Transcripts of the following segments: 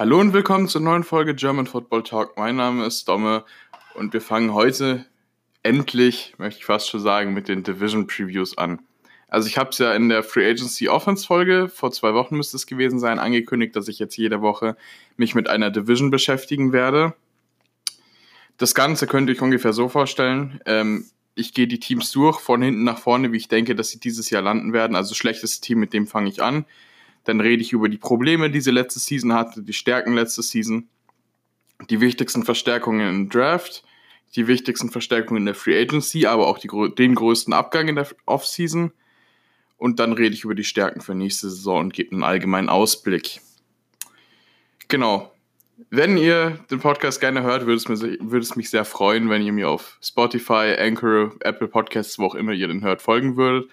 Hallo und willkommen zur neuen Folge German Football Talk. Mein Name ist Domme und wir fangen heute endlich, möchte ich fast schon sagen, mit den Division Previews an. Also ich habe es ja in der Free Agency Offense Folge, vor zwei Wochen müsste es gewesen sein, angekündigt, dass ich jetzt jede Woche mich mit einer Division beschäftigen werde. Das Ganze könnt ihr euch ungefähr so vorstellen. Ähm, ich gehe die Teams durch, von hinten nach vorne, wie ich denke, dass sie dieses Jahr landen werden. Also schlechteste Team, mit dem fange ich an. Dann rede ich über die Probleme, die sie letzte Season hatte, die Stärken letzte Season, die wichtigsten Verstärkungen im Draft, die wichtigsten Verstärkungen in der Free Agency, aber auch die, den größten Abgang in der Offseason. Und dann rede ich über die Stärken für nächste Saison und gebe einen allgemeinen Ausblick. Genau. Wenn ihr den Podcast gerne hört, würde es, mir, würde es mich sehr freuen, wenn ihr mir auf Spotify, Anchor, Apple Podcasts, wo auch immer ihr den hört, folgen würdet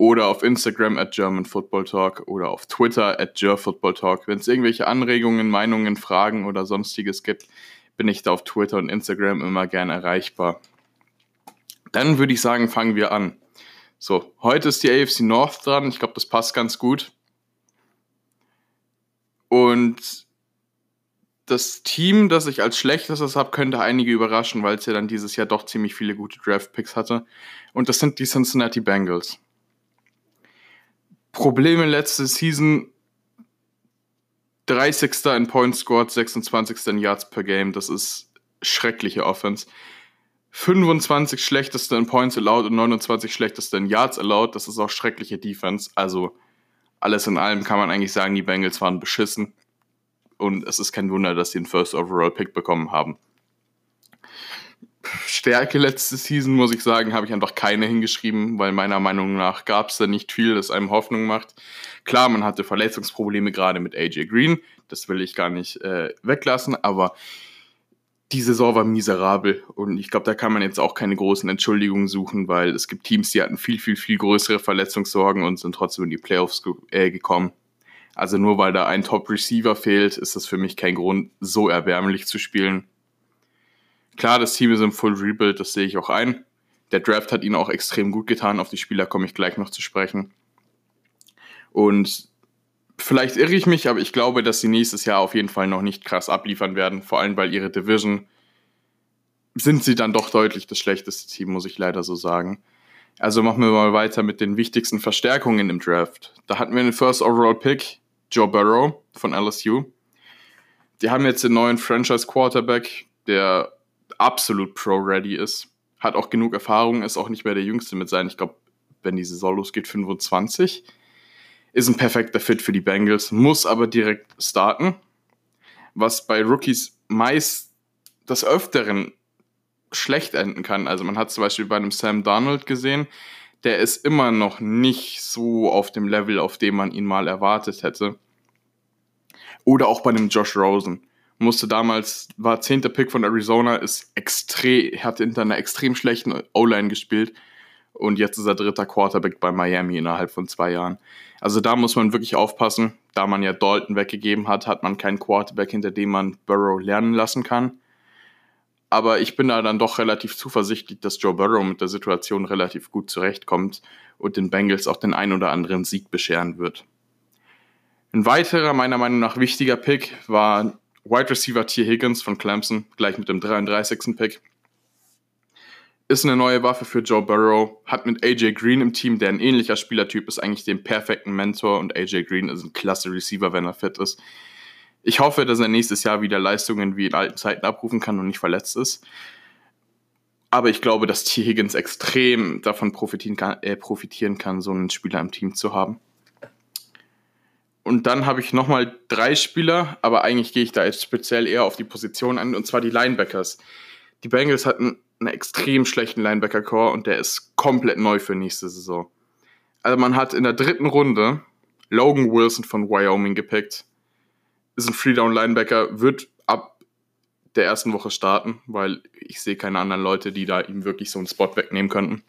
oder auf Instagram at German Football Talk oder auf Twitter at Football Talk. Wenn es irgendwelche Anregungen, Meinungen, Fragen oder sonstiges gibt, bin ich da auf Twitter und Instagram immer gerne erreichbar. Dann würde ich sagen, fangen wir an. So, heute ist die AFC North dran. Ich glaube, das passt ganz gut. Und das Team, das ich als schlechtestes habe, könnte einige überraschen, weil es ja dann dieses Jahr doch ziemlich viele gute Draft-Picks hatte. Und das sind die Cincinnati Bengals. Probleme letzte Season 30. in Points scored, 26. in Yards per Game. Das ist schreckliche Offense. 25 schlechteste in Points allowed und 29 schlechteste in Yards allowed. Das ist auch schreckliche Defense. Also alles in allem kann man eigentlich sagen, die Bengals waren beschissen. Und es ist kein Wunder, dass sie den First Overall Pick bekommen haben. Stärke letzte Season, muss ich sagen, habe ich einfach keine hingeschrieben, weil meiner Meinung nach gab es da nicht viel, das einem Hoffnung macht. Klar, man hatte Verletzungsprobleme gerade mit AJ Green, das will ich gar nicht äh, weglassen, aber die Saison war miserabel und ich glaube, da kann man jetzt auch keine großen Entschuldigungen suchen, weil es gibt Teams, die hatten viel, viel, viel größere Verletzungssorgen und sind trotzdem in die Playoffs ge äh, gekommen. Also nur weil da ein Top-Receiver fehlt, ist das für mich kein Grund, so erbärmlich zu spielen. Klar, das Team ist im Full Rebuild, das sehe ich auch ein. Der Draft hat ihnen auch extrem gut getan. Auf die Spieler komme ich gleich noch zu sprechen. Und vielleicht irre ich mich, aber ich glaube, dass sie nächstes Jahr auf jeden Fall noch nicht krass abliefern werden. Vor allem, weil ihre Division sind sie dann doch deutlich das schlechteste Team, muss ich leider so sagen. Also machen wir mal weiter mit den wichtigsten Verstärkungen im Draft. Da hatten wir den First Overall Pick, Joe Burrow von LSU. Die haben jetzt den neuen Franchise Quarterback, der absolut pro-ready ist. Hat auch genug Erfahrung, ist auch nicht mehr der Jüngste mit sein. Ich glaube, wenn die Saison losgeht, 25. Ist ein perfekter Fit für die Bengals, muss aber direkt starten. Was bei Rookies meist des Öfteren schlecht enden kann. Also man hat zum Beispiel bei einem Sam Donald gesehen, der ist immer noch nicht so auf dem Level, auf dem man ihn mal erwartet hätte. Oder auch bei einem Josh Rosen musste damals, war zehnter Pick von Arizona, ist extrem, hat hinter einer extrem schlechten O-Line gespielt und jetzt ist er dritter Quarterback bei Miami innerhalb von zwei Jahren. Also da muss man wirklich aufpassen. Da man ja Dalton weggegeben hat, hat man keinen Quarterback, hinter dem man Burrow lernen lassen kann. Aber ich bin da dann doch relativ zuversichtlich, dass Joe Burrow mit der Situation relativ gut zurechtkommt und den Bengals auch den ein oder anderen Sieg bescheren wird. Ein weiterer, meiner Meinung nach wichtiger Pick war Wide Receiver T. Higgins von Clemson, gleich mit dem 33. Pick. Ist eine neue Waffe für Joe Burrow, hat mit AJ Green im Team, der ein ähnlicher Spielertyp ist, eigentlich den perfekten Mentor und AJ Green ist ein klasse Receiver, wenn er fit ist. Ich hoffe, dass er nächstes Jahr wieder Leistungen wie in alten Zeiten abrufen kann und nicht verletzt ist. Aber ich glaube, dass T. Higgins extrem davon profitieren kann, äh, profitieren kann, so einen Spieler im Team zu haben. Und dann habe ich nochmal drei Spieler, aber eigentlich gehe ich da jetzt speziell eher auf die Position an, und zwar die Linebackers. Die Bengals hatten einen extrem schlechten Linebacker-Core und der ist komplett neu für nächste Saison. Also man hat in der dritten Runde Logan Wilson von Wyoming gepickt. Ist ein Freedown-Linebacker, wird ab der ersten Woche starten, weil ich sehe keine anderen Leute, die da ihm wirklich so einen Spot wegnehmen könnten.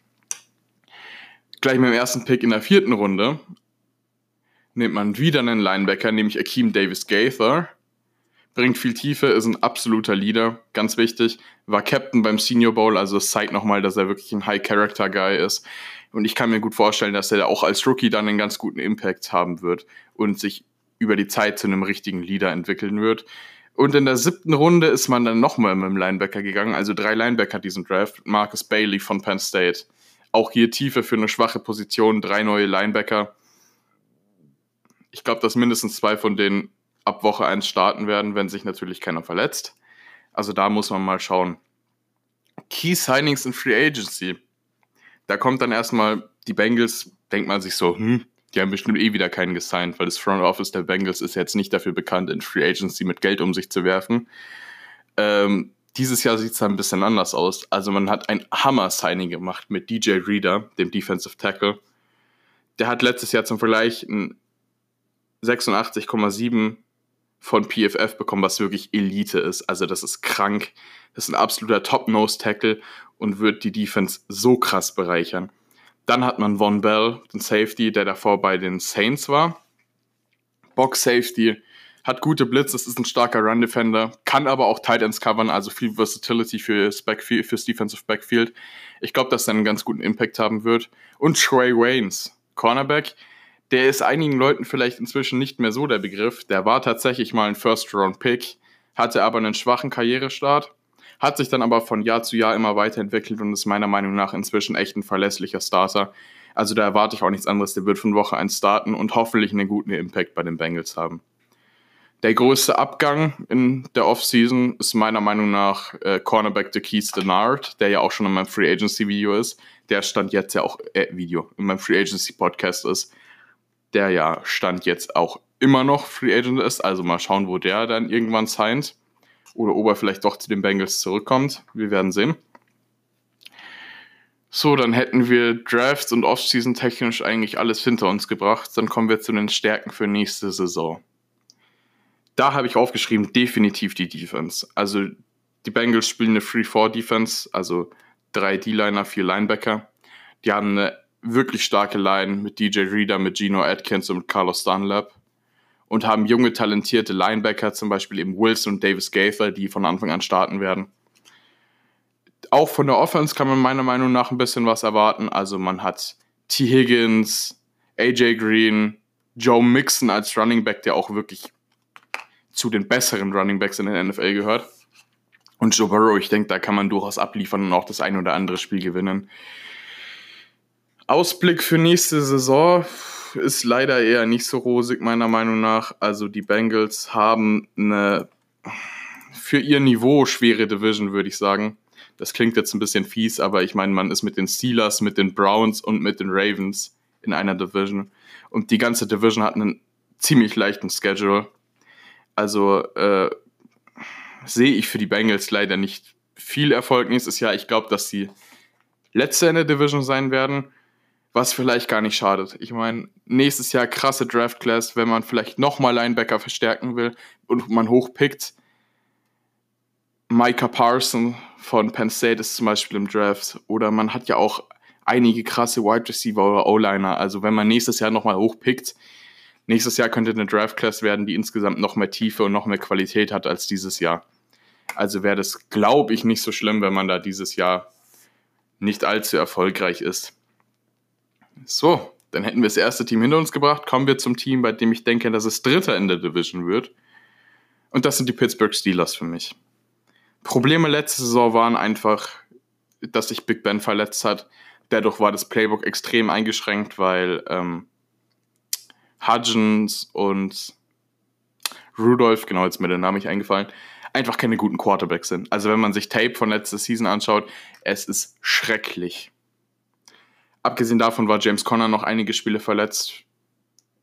Gleich mit dem ersten Pick in der vierten Runde nimmt man wieder einen Linebacker, nämlich Akeem Davis Gaither. Bringt viel Tiefe, ist ein absoluter Leader, ganz wichtig. War Captain beim Senior Bowl, also es zeigt nochmal, dass er wirklich ein High-Character-Guy ist. Und ich kann mir gut vorstellen, dass er auch als Rookie dann einen ganz guten Impact haben wird und sich über die Zeit zu einem richtigen Leader entwickeln wird. Und in der siebten Runde ist man dann nochmal mit dem Linebacker gegangen, also drei Linebacker diesen Draft. Marcus Bailey von Penn State. Auch hier Tiefe für eine schwache Position, drei neue Linebacker. Ich glaube, dass mindestens zwei von denen ab Woche 1 starten werden, wenn sich natürlich keiner verletzt. Also da muss man mal schauen. Key Signings in Free Agency. Da kommt dann erstmal die Bengals, denkt man sich so, hm, die haben bestimmt eh wieder keinen gesigned, weil das Front Office der Bengals ist jetzt nicht dafür bekannt, in Free Agency mit Geld um sich zu werfen. Ähm, dieses Jahr sieht es ein bisschen anders aus. Also man hat ein Hammer-Signing gemacht mit DJ Reader, dem Defensive Tackle. Der hat letztes Jahr zum Vergleich ein 86,7 von PFF bekommen, was wirklich Elite ist. Also das ist krank. Das ist ein absoluter Top-Nose-Tackle und wird die Defense so krass bereichern. Dann hat man Von Bell, den Safety, der davor bei den Saints war. Box Safety hat gute Blitz, das ist ein starker Run Defender, kann aber auch Tight Ends covern, also viel Versatility fürs, Backfield, fürs Defensive Backfield. Ich glaube, dass er einen ganz guten Impact haben wird. Und Trey Waynes, Cornerback, der ist einigen Leuten vielleicht inzwischen nicht mehr so der Begriff. Der war tatsächlich mal ein First-Round-Pick, hatte aber einen schwachen Karrierestart hat sich dann aber von Jahr zu Jahr immer weiterentwickelt und ist meiner Meinung nach inzwischen echt ein verlässlicher Starter. Also da erwarte ich auch nichts anderes. Der wird von Woche 1 starten und hoffentlich einen guten Impact bei den Bengals haben. Der größte Abgang in der Offseason ist meiner Meinung nach äh, Cornerback Keith Denard, der ja auch schon in meinem Free Agency Video ist. Der stand jetzt ja auch, äh, Video, in meinem Free Agency Podcast ist. Der ja stand jetzt auch immer noch Free Agent ist. Also mal schauen, wo der dann irgendwann signed oder ob er vielleicht doch zu den Bengals zurückkommt. Wir werden sehen. So, dann hätten wir Drafts und Offseason technisch eigentlich alles hinter uns gebracht. Dann kommen wir zu den Stärken für nächste Saison. Da habe ich aufgeschrieben, definitiv die Defense. Also die Bengals spielen eine Free-4-Defense, also drei D-Liner, vier Linebacker. Die haben eine wirklich starke Line mit DJ Reader, mit Gino Atkins und Carlos Dunlap und haben junge, talentierte Linebacker, zum Beispiel eben Wilson und Davis Gaither, die von Anfang an starten werden. Auch von der Offense kann man meiner Meinung nach ein bisschen was erwarten. Also man hat T. Higgins, AJ Green, Joe Mixon als Running Back, der auch wirklich zu den besseren Running Backs in der NFL gehört. Und Joe Burrow, ich denke, da kann man durchaus abliefern und auch das ein oder andere Spiel gewinnen. Ausblick für nächste Saison ist leider eher nicht so rosig, meiner Meinung nach. Also die Bengals haben eine für ihr Niveau schwere Division, würde ich sagen. Das klingt jetzt ein bisschen fies, aber ich meine, man ist mit den Steelers, mit den Browns und mit den Ravens in einer Division. Und die ganze Division hat einen ziemlich leichten Schedule. Also äh, sehe ich für die Bengals leider nicht viel Erfolg nächstes Jahr. Ich glaube, dass sie letzte in der Division sein werden was vielleicht gar nicht schadet. Ich meine, nächstes Jahr krasse Draft Class, wenn man vielleicht nochmal Linebacker verstärken will und man hochpickt. Micah Parson von Penn State ist zum Beispiel im Draft. Oder man hat ja auch einige krasse Wide Receiver oder O-Liner. Also wenn man nächstes Jahr nochmal hochpickt, nächstes Jahr könnte eine Draft Class werden, die insgesamt noch mehr Tiefe und noch mehr Qualität hat als dieses Jahr. Also wäre das, glaube ich, nicht so schlimm, wenn man da dieses Jahr nicht allzu erfolgreich ist. So, dann hätten wir das erste Team hinter uns gebracht. Kommen wir zum Team, bei dem ich denke, dass es Dritter in der Division wird. Und das sind die Pittsburgh Steelers für mich. Probleme letzte Saison waren einfach, dass sich Big Ben verletzt hat. Dadurch war das Playbook extrem eingeschränkt, weil ähm, Hudgens und Rudolph, genau jetzt mir der Name nicht eingefallen, einfach keine guten Quarterbacks sind. Also wenn man sich Tape von letzter Season anschaut, es ist schrecklich. Abgesehen davon war James Conner noch einige Spiele verletzt.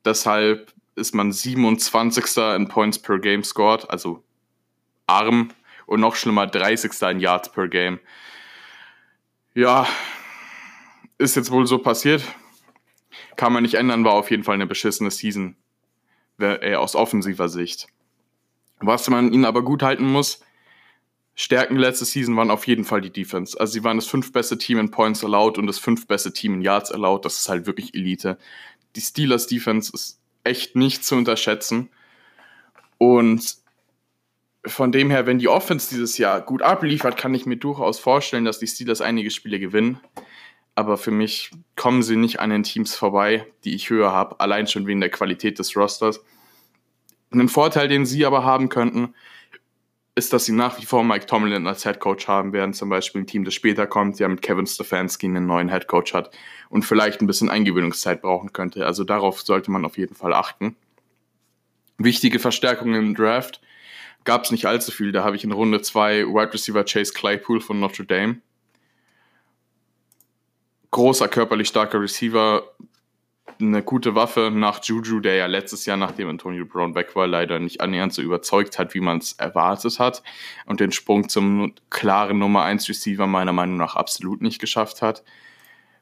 Deshalb ist man 27. in Points per Game scored, also arm und noch schlimmer 30. in Yards per Game. Ja, ist jetzt wohl so passiert. Kann man nicht ändern, war auf jeden Fall eine beschissene Season äh, aus offensiver Sicht. Was man ihnen aber gut halten muss, Stärken letzte Season waren auf jeden Fall die Defense. Also sie waren das fünf beste Team in Points allowed und das fünf beste Team in Yards allowed. Das ist halt wirklich Elite. Die Steelers Defense ist echt nicht zu unterschätzen. Und von dem her, wenn die Offense dieses Jahr gut abliefert, kann ich mir durchaus vorstellen, dass die Steelers einige Spiele gewinnen. Aber für mich kommen sie nicht an den Teams vorbei, die ich höher habe, allein schon wegen der Qualität des Rosters. Einen Vorteil, den sie aber haben könnten, ist, dass sie nach wie vor Mike Tomlin als Head Coach haben werden, zum Beispiel ein Team, das später kommt, ja mit Kevin Stefanski einen neuen Head Coach hat und vielleicht ein bisschen Eingewöhnungszeit brauchen könnte. Also darauf sollte man auf jeden Fall achten. Wichtige Verstärkungen im Draft gab es nicht allzu viel. Da habe ich in Runde 2 Wide Receiver Chase Claypool von Notre Dame. Großer, körperlich starker Receiver, eine gute Waffe nach Juju, der ja letztes Jahr, nachdem Antonio Brown weg war, leider nicht annähernd so überzeugt hat, wie man es erwartet hat und den Sprung zum klaren Nummer 1 Receiver meiner Meinung nach absolut nicht geschafft hat.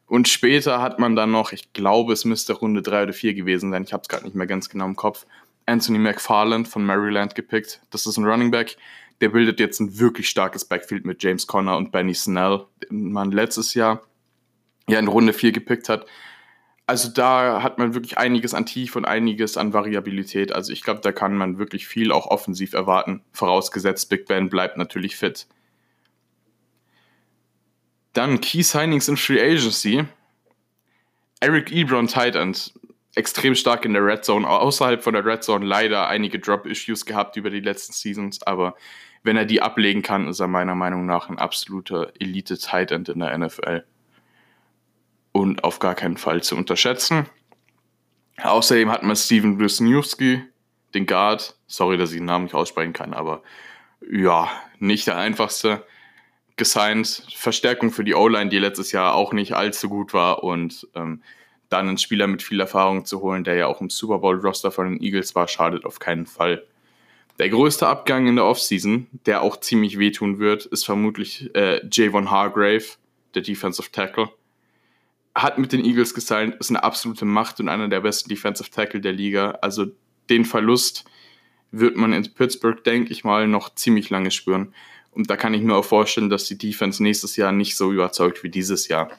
Und später hat man dann noch, ich glaube, es müsste Runde 3 oder 4 gewesen sein, ich habe es gerade nicht mehr ganz genau im Kopf, Anthony McFarland von Maryland gepickt. Das ist ein Running Back, der bildet jetzt ein wirklich starkes Backfield mit James Conner und Benny Snell, den man letztes Jahr ja in Runde 4 gepickt hat also da hat man wirklich einiges an Tief und einiges an Variabilität. Also ich glaube, da kann man wirklich viel auch offensiv erwarten, vorausgesetzt Big Ben bleibt natürlich fit. Dann Key Signings in Free Agency. Eric Ebron Tight End, extrem stark in der Red Zone, außerhalb von der Red Zone leider einige Drop-Issues gehabt über die letzten Seasons, aber wenn er die ablegen kann, ist er meiner Meinung nach ein absoluter Elite-Tight End in der NFL und auf gar keinen Fall zu unterschätzen. Außerdem hat man Steven Wisniewski, den Guard. Sorry, dass ich den Namen nicht aussprechen kann, aber ja, nicht der einfachste. Gesigned. Verstärkung für die O-Line, die letztes Jahr auch nicht allzu gut war und ähm, dann einen Spieler mit viel Erfahrung zu holen, der ja auch im Super Bowl-Roster von den Eagles war, schadet auf keinen Fall. Der größte Abgang in der Offseason, der auch ziemlich wehtun wird, ist vermutlich äh, Javon Hargrave, der Defensive Tackle hat mit den Eagles gesigned, ist eine absolute Macht und einer der besten Defensive Tackle der Liga. Also den Verlust wird man in Pittsburgh, denke ich mal, noch ziemlich lange spüren. Und da kann ich mir auch vorstellen, dass die Defense nächstes Jahr nicht so überzeugt wie dieses Jahr.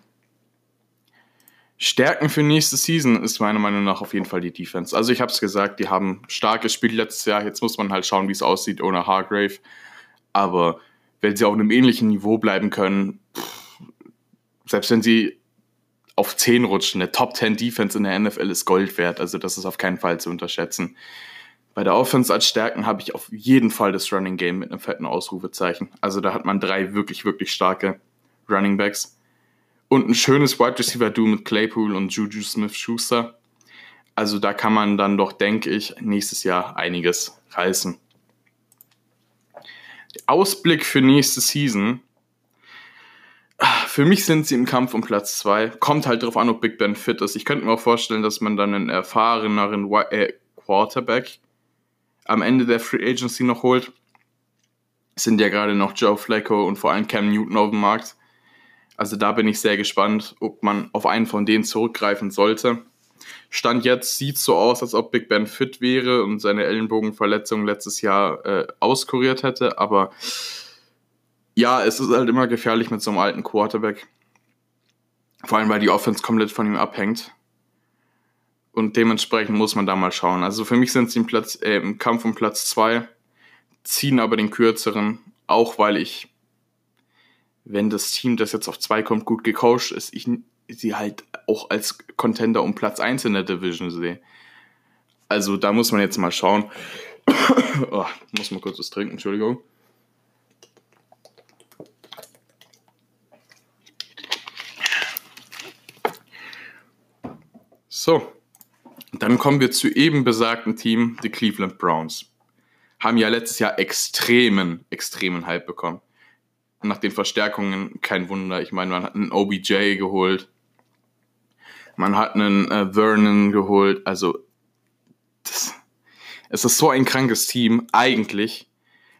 Stärken für nächste Season ist meiner Meinung nach auf jeden Fall die Defense. Also ich habe es gesagt, die haben starkes Spiel letztes Jahr. Jetzt muss man halt schauen, wie es aussieht ohne Hargrave. Aber wenn sie auf einem ähnlichen Niveau bleiben können, pff, selbst wenn sie auf 10 rutschen. Eine Top 10 Defense in der NFL ist Gold wert, also das ist auf keinen Fall zu unterschätzen. Bei der Offense als Stärken habe ich auf jeden Fall das Running Game mit einem fetten Ausrufezeichen. Also da hat man drei wirklich, wirklich starke Running Backs. Und ein schönes Wide Receiver Duo mit Claypool und Juju Smith Schuster. Also da kann man dann doch, denke ich, nächstes Jahr einiges reißen. Ausblick für nächste Season für mich sind sie im Kampf um Platz 2. Kommt halt darauf an, ob Big Ben fit ist. Ich könnte mir auch vorstellen, dass man dann einen erfahreneren äh, Quarterback am Ende der Free Agency noch holt. Es sind ja gerade noch Joe Flacco und vor allem Cam Newton auf dem Markt. Also da bin ich sehr gespannt, ob man auf einen von denen zurückgreifen sollte. Stand jetzt sieht so aus, als ob Big Ben fit wäre und seine Ellenbogenverletzung letztes Jahr äh, auskuriert hätte, aber ja, es ist halt immer gefährlich mit so einem alten Quarterback. Vor allem, weil die Offense komplett von ihm abhängt. Und dementsprechend muss man da mal schauen. Also für mich sind sie im, Platz, äh, im Kampf um Platz 2, ziehen aber den kürzeren, auch weil ich, wenn das Team, das jetzt auf 2 kommt, gut gecoacht ist, ich sie halt auch als Contender um Platz 1 in der Division sehe. Also da muss man jetzt mal schauen. oh, muss mal kurz was trinken, Entschuldigung. So, dann kommen wir zu eben besagten Team, die Cleveland Browns. Haben ja letztes Jahr extremen, extremen Hype bekommen. Nach den Verstärkungen kein Wunder. Ich meine, man hat einen OBJ geholt. Man hat einen äh, Vernon geholt. Also, das, es ist so ein krankes Team, eigentlich.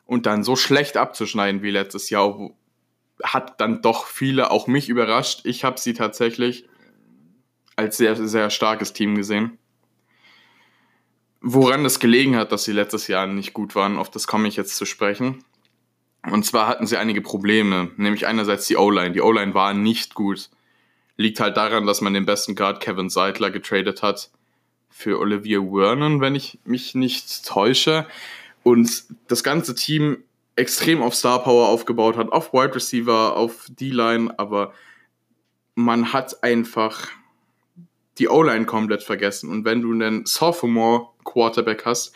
Und dann so schlecht abzuschneiden wie letztes Jahr, hat dann doch viele, auch mich überrascht. Ich habe sie tatsächlich als sehr, sehr starkes Team gesehen. Woran das gelegen hat, dass sie letztes Jahr nicht gut waren, auf das komme ich jetzt zu sprechen. Und zwar hatten sie einige Probleme, nämlich einerseits die O-Line. Die O-Line war nicht gut. Liegt halt daran, dass man den besten Guard Kevin Seidler getradet hat für Olivia Vernon, wenn ich mich nicht täusche. Und das ganze Team extrem auf Star Power aufgebaut hat, auf Wide Receiver, auf D-Line, aber man hat einfach die O-Line komplett vergessen. Und wenn du einen Sophomore Quarterback hast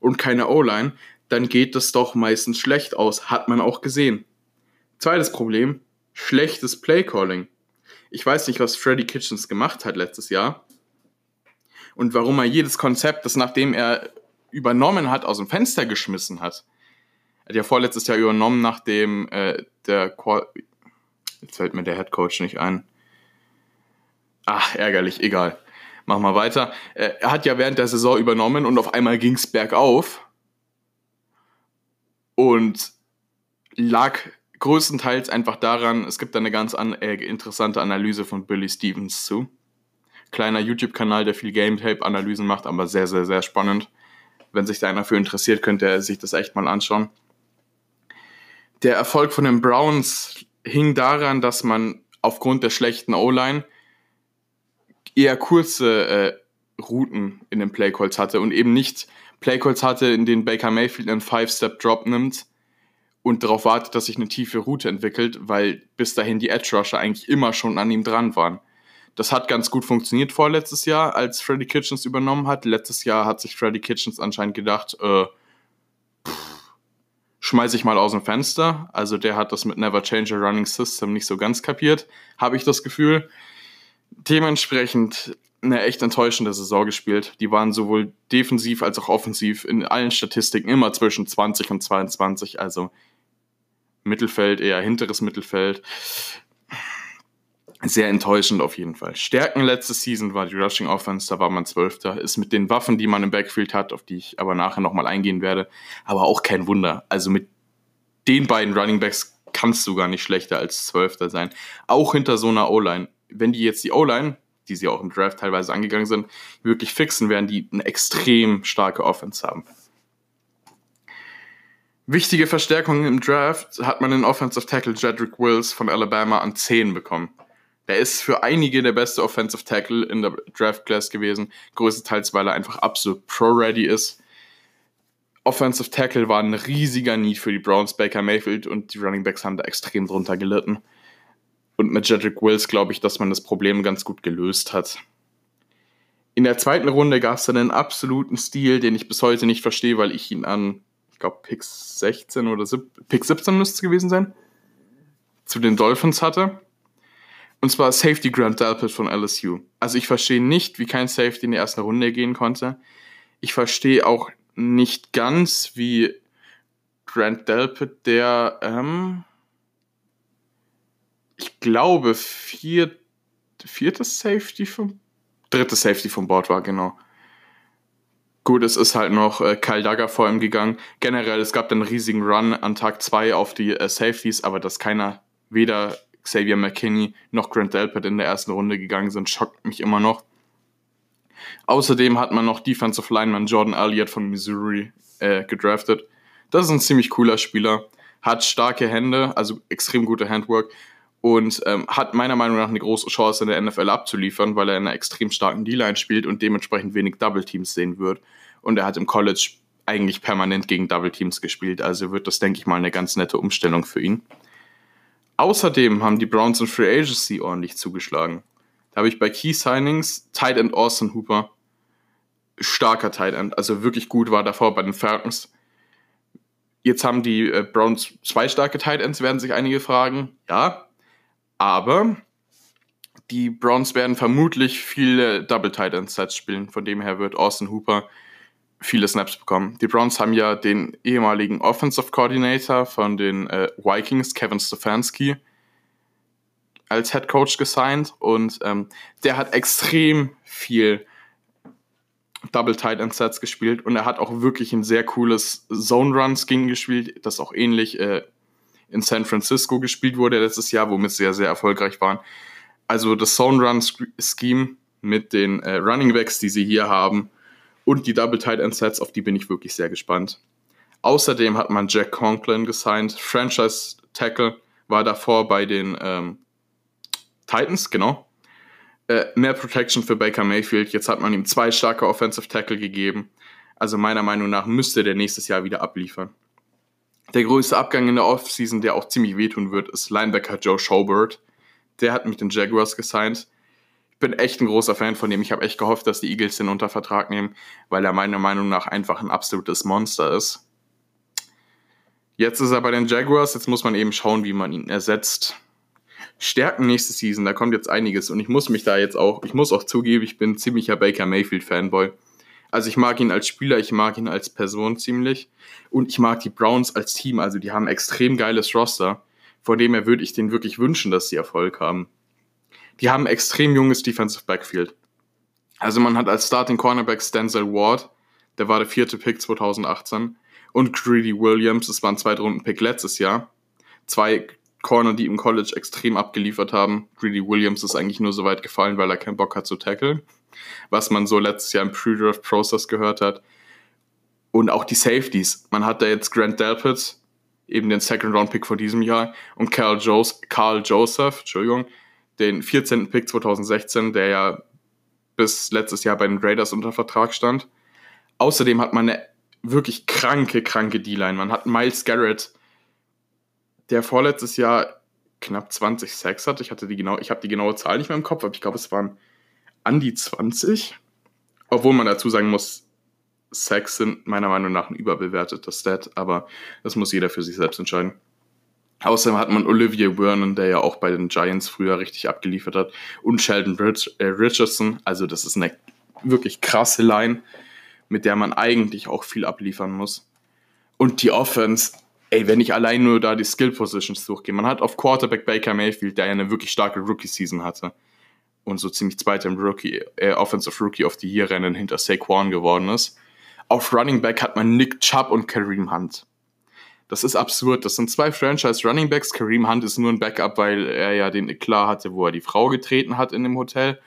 und keine O-Line, dann geht das doch meistens schlecht aus, hat man auch gesehen. Zweites Problem, schlechtes Playcalling. Ich weiß nicht, was Freddy Kitchens gemacht hat letztes Jahr und warum er jedes Konzept, das nachdem er übernommen hat, aus dem Fenster geschmissen hat. Er hat ja vorletztes Jahr übernommen, nachdem äh, der Qual Jetzt fällt mir der Head Coach nicht ein. Ach, ärgerlich, egal. Machen wir weiter. Äh, er hat ja während der Saison übernommen und auf einmal ging es bergauf. Und lag größtenteils einfach daran, es gibt da eine ganz an, äh, interessante Analyse von Billy Stevens zu. Kleiner YouTube-Kanal, der viel Game-Tape-Analysen macht, aber sehr, sehr, sehr spannend. Wenn sich da einer für interessiert, könnte er sich das echt mal anschauen. Der Erfolg von den Browns hing daran, dass man aufgrund der schlechten O-Line eher kurze äh, Routen in den Playcalls hatte und eben nicht Playcalls hatte, in denen Baker Mayfield einen Five-Step-Drop nimmt und darauf wartet, dass sich eine tiefe Route entwickelt, weil bis dahin die Edge Rusher eigentlich immer schon an ihm dran waren. Das hat ganz gut funktioniert vorletztes Jahr, als Freddy Kitchens übernommen hat. Letztes Jahr hat sich Freddy Kitchens anscheinend gedacht, äh, schmeiße ich mal aus dem Fenster. Also der hat das mit Never Change a Running System nicht so ganz kapiert, habe ich das Gefühl. Dementsprechend eine echt enttäuschende Saison gespielt. Die waren sowohl defensiv als auch offensiv in allen Statistiken immer zwischen 20 und 22, also Mittelfeld, eher hinteres Mittelfeld. Sehr enttäuschend auf jeden Fall. Stärken letzte Season war die Rushing Offense, da war man Zwölfter. Ist mit den Waffen, die man im Backfield hat, auf die ich aber nachher nochmal eingehen werde, aber auch kein Wunder. Also mit den beiden Running Backs kannst du gar nicht schlechter als Zwölfter sein. Auch hinter so einer O-Line. Wenn die jetzt die O-Line, die sie auch im Draft teilweise angegangen sind, wirklich fixen, werden die eine extrem starke Offense haben. Wichtige Verstärkungen im Draft hat man den Offensive Tackle Jedrick Wills von Alabama an 10 bekommen. Der ist für einige der beste Offensive Tackle in der Draft Class gewesen, größtenteils weil er einfach absolut pro-ready ist. Offensive Tackle war ein riesiger Need für die Browns, Baker Mayfield und die Running Backs haben da extrem drunter gelitten. Und mit Jedrick Wills glaube ich, dass man das Problem ganz gut gelöst hat. In der zweiten Runde gab es dann einen absoluten Stil, den ich bis heute nicht verstehe, weil ich ihn an, ich glaube, Pick 16 oder 17, Pick 17 müsste es gewesen sein, zu den Dolphins hatte. Und zwar Safety Grant Delpit von LSU. Also ich verstehe nicht, wie kein Safety in die erste Runde gehen konnte. Ich verstehe auch nicht ganz, wie Grant Delpit, der, ähm, ich glaube, vier, viertes Safety vom, drittes Safety vom Board war, genau. Gut, es ist halt noch äh, Kyle Dagger vor ihm gegangen. Generell, es gab einen riesigen Run an Tag 2 auf die äh, Safeties, aber dass keiner weder Xavier McKinney noch Grant Delpit in der ersten Runde gegangen sind, schockt mich immer noch. Außerdem hat man noch Defensive Lineman Jordan Elliott von Missouri äh, gedraftet. Das ist ein ziemlich cooler Spieler, hat starke Hände, also extrem gute Handwork und ähm, hat meiner Meinung nach eine große Chance in der NFL abzuliefern, weil er in einer extrem starken D-Line spielt und dementsprechend wenig Double Teams sehen wird. Und er hat im College eigentlich permanent gegen Double Teams gespielt, also wird das, denke ich mal, eine ganz nette Umstellung für ihn. Außerdem haben die Browns in Free Agency ordentlich zugeschlagen. Da habe ich bei Key Signings Tight End Austin Hooper. Starker Tight End, also wirklich gut war davor bei den Falcons. Jetzt haben die äh, Browns zwei starke Tight Ends, werden sich einige fragen. Ja, aber die Browns werden vermutlich viele Double Tight End Sets spielen. Von dem her wird Austin Hooper viele Snaps bekommen. Die Browns haben ja den ehemaligen Offensive Coordinator von den äh, Vikings, Kevin Stefanski, als Head Coach gesigned und ähm, der hat extrem viel Double Tight End Sets gespielt und er hat auch wirklich ein sehr cooles Zone Run Scheme gespielt, das auch ähnlich äh, in San Francisco gespielt wurde letztes Jahr, womit sie ja sehr erfolgreich waren. Also das Zone Run Scheme mit den äh, Running Backs, die sie hier haben, und die Double Tight End Sets, auf die bin ich wirklich sehr gespannt. Außerdem hat man Jack Conklin gesigned, Franchise Tackle, war davor bei den ähm, Titans, genau. Äh, mehr Protection für Baker Mayfield. Jetzt hat man ihm zwei starke Offensive Tackle gegeben. Also meiner Meinung nach müsste der nächstes Jahr wieder abliefern. Der größte Abgang in der Offseason, der auch ziemlich wehtun wird, ist Linebacker Joe Schobert. Der hat mit den Jaguars gesigned bin echt ein großer Fan von dem. Ich habe echt gehofft, dass die Eagles den unter Vertrag nehmen, weil er meiner Meinung nach einfach ein absolutes Monster ist. Jetzt ist er bei den Jaguars, jetzt muss man eben schauen, wie man ihn ersetzt. Stärken nächste Season, da kommt jetzt einiges und ich muss mich da jetzt auch, ich muss auch zugeben, ich bin ziemlicher Baker Mayfield Fanboy. Also ich mag ihn als Spieler, ich mag ihn als Person ziemlich und ich mag die Browns als Team, also die haben extrem geiles Roster, von dem her würde ich denen wirklich wünschen, dass sie Erfolg haben. Die haben extrem junges Defensive Backfield. Also man hat als Starting Cornerback Stenzel Ward, der war der vierte Pick 2018 und Greedy Williams, das war ein Zweitrunden-Pick letztes Jahr. Zwei Corner, die im College extrem abgeliefert haben. Greedy Williams ist eigentlich nur so weit gefallen, weil er keinen Bock hat zu tackeln. Was man so letztes Jahr im Pre-Draft-Process gehört hat. Und auch die Safeties. Man hat da jetzt Grant Delpit, eben den Second-Round-Pick von diesem Jahr, und Carl, Jos Carl Joseph, Entschuldigung, den 14. Pick 2016, der ja bis letztes Jahr bei den Raiders unter Vertrag stand. Außerdem hat man eine wirklich kranke, kranke D-Line. Man hat Miles Garrett, der vorletztes Jahr knapp 20 Sacks hatte. Ich hatte genau, ich habe die genaue Zahl nicht mehr im Kopf, aber ich glaube, es waren an die 20. Obwohl man dazu sagen muss, Sacks sind meiner Meinung nach ein überbewerteter Stat, aber das muss jeder für sich selbst entscheiden. Außerdem hat man Olivier Vernon, der ja auch bei den Giants früher richtig abgeliefert hat, und Sheldon Rich äh, Richardson. Also das ist eine wirklich krasse Line, mit der man eigentlich auch viel abliefern muss. Und die Offense, ey, wenn ich allein nur da die Skill Positions durchgehe, man hat auf Quarterback Baker Mayfield, der ja eine wirklich starke Rookie-Season hatte und so ziemlich zweiter im Rookie, äh, Offensive Rookie of the Year Rennen hinter Saquon geworden ist. Auf Running Back hat man Nick Chubb und Kareem Hunt. Das ist absurd. Das sind zwei Franchise Running Backs. Kareem Hunt ist nur ein Backup, weil er ja den Eklat hatte, wo er die Frau getreten hat in dem Hotel.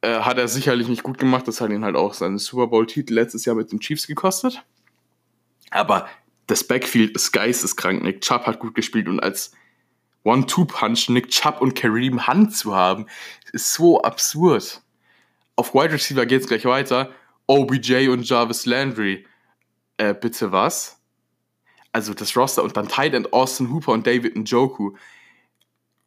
Äh, hat er sicherlich nicht gut gemacht. Das hat ihn halt auch seinen Super Bowl-Titel letztes Jahr mit den Chiefs gekostet. Aber das Backfield ist geisteskrank. Nick Chubb hat gut gespielt und als One-Two-Punch Nick Chubb und Kareem Hunt zu haben, ist so absurd. Auf Wide Receiver geht's gleich weiter. OBJ und Jarvis Landry. Äh, bitte was? also das Roster und dann Tight End Austin Hooper und David Njoku.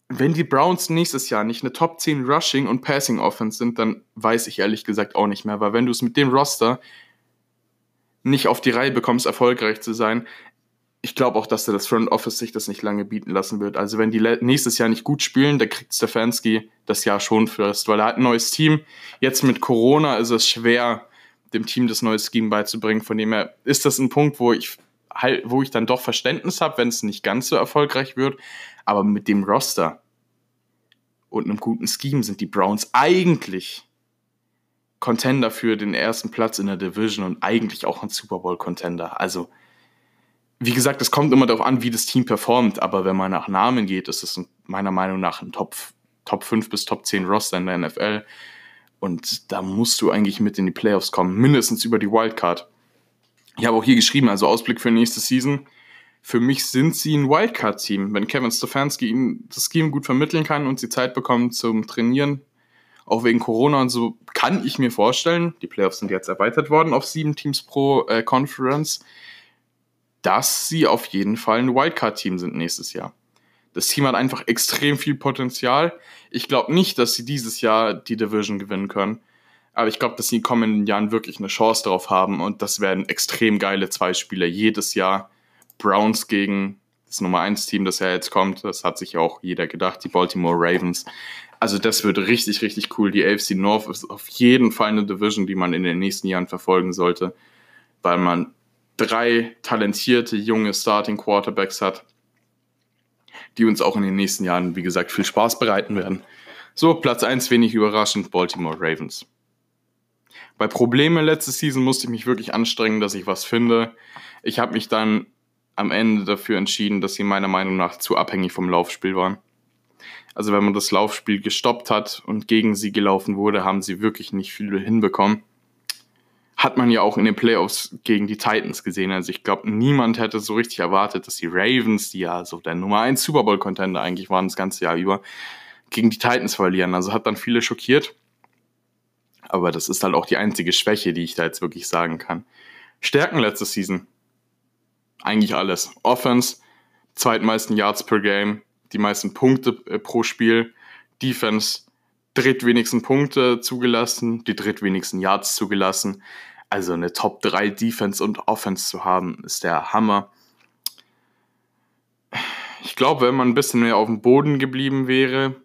Wenn die Browns nächstes Jahr nicht eine Top 10 Rushing und Passing Offense sind, dann weiß ich ehrlich gesagt auch nicht mehr, weil wenn du es mit dem Roster nicht auf die Reihe bekommst, erfolgreich zu sein, ich glaube auch, dass das Front Office sich das nicht lange bieten lassen wird. Also wenn die nächstes Jahr nicht gut spielen, dann kriegt Stefanski das Jahr schon fürst, weil er hat ein neues Team. Jetzt mit Corona ist es schwer, dem Team das neue Scheme beizubringen. Von dem her ist das ein Punkt, wo ich halt, wo ich dann doch Verständnis habe, wenn es nicht ganz so erfolgreich wird. Aber mit dem Roster und einem guten Scheme sind die Browns eigentlich Contender für den ersten Platz in der Division und eigentlich auch ein Super Bowl Contender. Also, wie gesagt, es kommt immer darauf an, wie das Team performt, aber wenn man nach Namen geht, ist es meiner Meinung nach ein Top, Top 5 bis Top 10 Roster in der NFL. Und da musst du eigentlich mit in die Playoffs kommen, mindestens über die Wildcard. Ich habe auch hier geschrieben, also Ausblick für nächste Season. Für mich sind sie ein Wildcard-Team. Wenn Kevin Stefanski ihnen das Scheme gut vermitteln kann und sie Zeit bekommen zum Trainieren, auch wegen Corona und so, kann ich mir vorstellen, die Playoffs sind jetzt erweitert worden auf sieben Teams pro äh, Conference, dass sie auf jeden Fall ein Wildcard-Team sind nächstes Jahr. Das Team hat einfach extrem viel Potenzial. Ich glaube nicht, dass sie dieses Jahr die Division gewinnen können. Aber ich glaube, dass sie in den kommenden Jahren wirklich eine Chance darauf haben und das werden extrem geile zwei Spiele jedes Jahr. Browns gegen das Nummer 1 Team, das ja jetzt kommt, das hat sich auch jeder gedacht, die Baltimore Ravens. Also das wird richtig, richtig cool. Die AFC North ist auf jeden Fall eine Division, die man in den nächsten Jahren verfolgen sollte, weil man drei talentierte junge Starting Quarterbacks hat, die uns auch in den nächsten Jahren, wie gesagt, viel Spaß bereiten werden. So, Platz 1 wenig überraschend, Baltimore Ravens. Bei Probleme letzte Season musste ich mich wirklich anstrengen, dass ich was finde. Ich habe mich dann am Ende dafür entschieden, dass sie meiner Meinung nach zu abhängig vom Laufspiel waren. Also wenn man das Laufspiel gestoppt hat und gegen sie gelaufen wurde, haben sie wirklich nicht viel hinbekommen. Hat man ja auch in den Playoffs gegen die Titans gesehen. Also ich glaube, niemand hätte so richtig erwartet, dass die Ravens, die ja so der Nummer 1 Super Bowl Contender eigentlich waren das ganze Jahr über, gegen die Titans verlieren. Also hat dann viele schockiert aber das ist halt auch die einzige Schwäche, die ich da jetzt wirklich sagen kann. Stärken letzte Season. Eigentlich alles. Offense, zweitmeisten Yards per Game, die meisten Punkte äh, pro Spiel. Defense, drittwenigsten Punkte zugelassen, die drittwenigsten Yards zugelassen. Also eine Top 3 Defense und Offense zu haben, ist der Hammer. Ich glaube, wenn man ein bisschen mehr auf dem Boden geblieben wäre,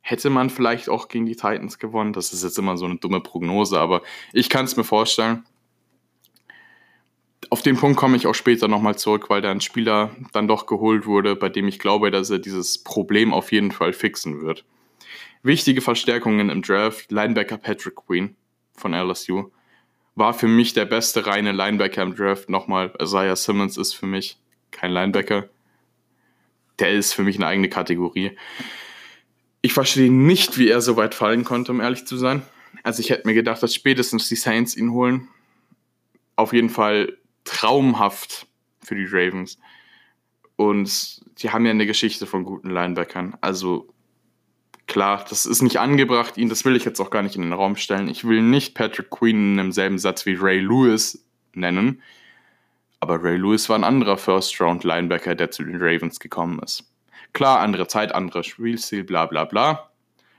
hätte man vielleicht auch gegen die Titans gewonnen. Das ist jetzt immer so eine dumme Prognose, aber ich kann es mir vorstellen. Auf den Punkt komme ich auch später nochmal zurück, weil da ein Spieler dann doch geholt wurde, bei dem ich glaube, dass er dieses Problem auf jeden Fall fixen wird. Wichtige Verstärkungen im Draft, Linebacker Patrick Queen von LSU. War für mich der beste reine Linebacker im Draft. Nochmal, Isaiah Simmons ist für mich kein Linebacker. Der ist für mich eine eigene Kategorie. Ich verstehe nicht, wie er so weit fallen konnte, um ehrlich zu sein. Also ich hätte mir gedacht, dass spätestens die Saints ihn holen. Auf jeden Fall traumhaft für die Ravens. Und die haben ja eine Geschichte von guten Linebackern. Also klar, das ist nicht angebracht, ihn, das will ich jetzt auch gar nicht in den Raum stellen. Ich will nicht Patrick Queen in demselben Satz wie Ray Lewis nennen. Aber Ray Lewis war ein anderer First-Round-Linebacker, der zu den Ravens gekommen ist. Klar, andere Zeit, anderer Spielstil, bla bla bla.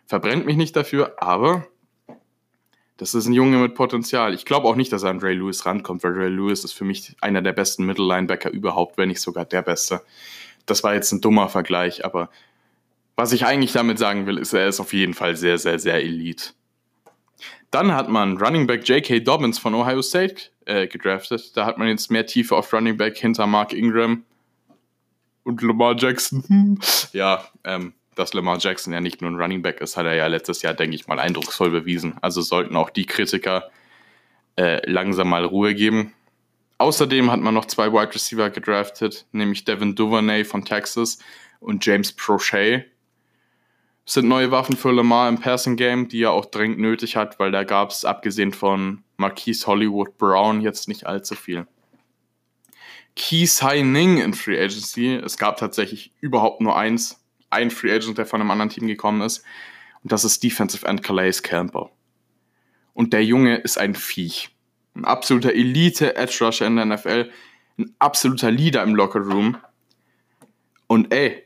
Verbrennt mich nicht dafür, aber das ist ein Junge mit Potenzial. Ich glaube auch nicht, dass er an Ray Lewis rankommt, weil Ray Lewis ist für mich einer der besten Mittellinebacker überhaupt, wenn nicht sogar der beste. Das war jetzt ein dummer Vergleich, aber was ich eigentlich damit sagen will, ist, er ist auf jeden Fall sehr, sehr, sehr elite. Dann hat man Running Back J.K. Dobbins von Ohio State äh, gedraftet. Da hat man jetzt mehr Tiefe auf Running Back hinter Mark Ingram und Lamar Jackson. ja, ähm, dass Lamar Jackson ja nicht nur ein Running Back ist, hat er ja letztes Jahr, denke ich mal, eindrucksvoll bewiesen. Also sollten auch die Kritiker äh, langsam mal Ruhe geben. Außerdem hat man noch zwei Wide Receiver gedraftet, nämlich Devin Duvernay von Texas und James Prochet. Das sind neue Waffen für Lamar im Passing Game, die er auch dringend nötig hat, weil da gab es, abgesehen von Marquise Hollywood Brown, jetzt nicht allzu viel. Key Signing in Free Agency. Es gab tatsächlich überhaupt nur eins, ein Free Agent, der von einem anderen Team gekommen ist. Und das ist Defensive End Calais Campbell. Und der Junge ist ein Viech. Ein absoluter Elite Edge Rusher in der NFL. Ein absoluter Leader im Locker Room. Und ey,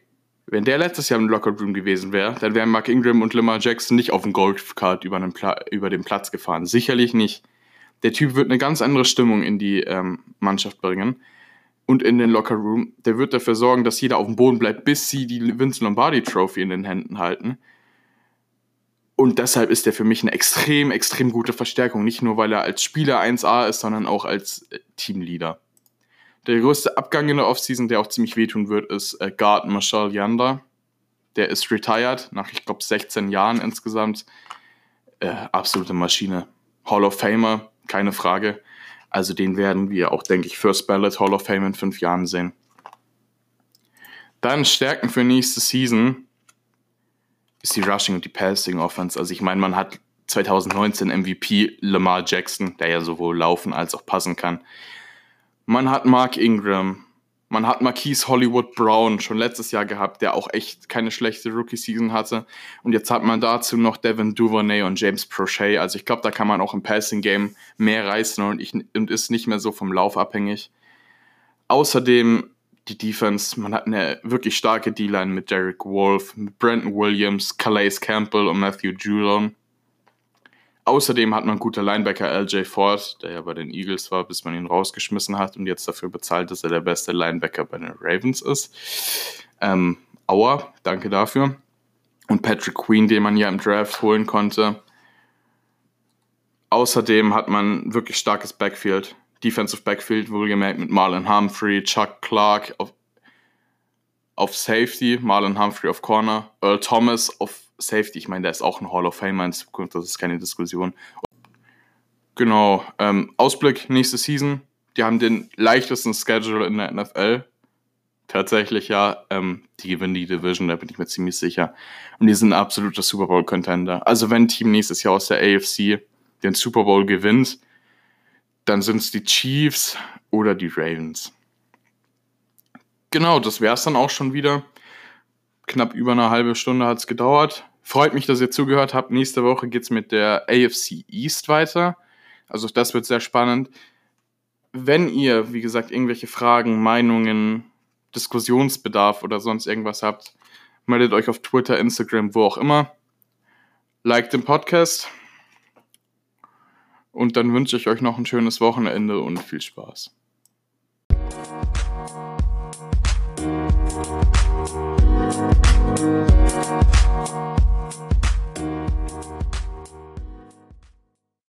wenn der letztes Jahr im Locker Room gewesen wäre, dann wären Mark Ingram und Lamar Jackson nicht auf dem Goldcard über, über den Platz gefahren. Sicherlich nicht. Der Typ wird eine ganz andere Stimmung in die ähm, Mannschaft bringen und in den Locker Room. Der wird dafür sorgen, dass jeder auf dem Boden bleibt, bis sie die Vince Lombardi Trophy in den Händen halten. Und deshalb ist er für mich eine extrem, extrem gute Verstärkung. Nicht nur, weil er als Spieler 1A ist, sondern auch als äh, Teamleader. Der größte Abgang in der Offseason, der auch ziemlich wehtun wird, ist äh, Guard Marshall Yanda. Der ist retired nach, ich glaube, 16 Jahren insgesamt. Äh, absolute Maschine. Hall of Famer, keine Frage. Also den werden wir auch, denke ich, First Ballot Hall of Fame in fünf Jahren sehen. Dann Stärken für nächste Season ist die Rushing und die Passing Offense. Also ich meine, man hat 2019 MVP Lamar Jackson, der ja sowohl laufen als auch passen kann. Man hat Mark Ingram, man hat Marquise Hollywood Brown schon letztes Jahr gehabt, der auch echt keine schlechte Rookie-Season hatte. Und jetzt hat man dazu noch Devin Duvernay und James Prochet. Also ich glaube, da kann man auch im Passing-Game mehr reißen und, ich, und ist nicht mehr so vom Lauf abhängig. Außerdem die Defense, man hat eine wirklich starke D-Line mit Derek Wolf, mit Brandon Williams, Calais Campbell und Matthew Judon. Außerdem hat man gute Linebacker LJ Ford, der ja bei den Eagles war, bis man ihn rausgeschmissen hat und jetzt dafür bezahlt, dass er der beste Linebacker bei den Ravens ist. Ähm, Aua, danke dafür. Und Patrick Queen, den man ja im Draft holen konnte. Außerdem hat man wirklich starkes Backfield. Defensive Backfield, wohlgemerkt mit Marlon Humphrey, Chuck Clark auf, auf Safety, Marlon Humphrey auf Corner, Earl Thomas auf Safety, ich meine, der ist auch ein Hall of Famer in Zukunft, das ist keine Diskussion. Genau, ähm, Ausblick nächste Season. Die haben den leichtesten Schedule in der NFL. Tatsächlich ja, ähm, die gewinnen die Division, da bin ich mir ziemlich sicher. Und die sind ein absoluter Super Bowl-Contender. Also wenn ein Team nächstes Jahr aus der AFC den Super Bowl gewinnt, dann sind es die Chiefs oder die Ravens. Genau, das wäre es dann auch schon wieder knapp über eine halbe Stunde hat es gedauert. Freut mich, dass ihr zugehört habt. Nächste Woche geht es mit der AFC East weiter. Also das wird sehr spannend. Wenn ihr, wie gesagt, irgendwelche Fragen, Meinungen, Diskussionsbedarf oder sonst irgendwas habt, meldet euch auf Twitter, Instagram, wo auch immer. Like den Podcast. Und dann wünsche ich euch noch ein schönes Wochenende und viel Spaß.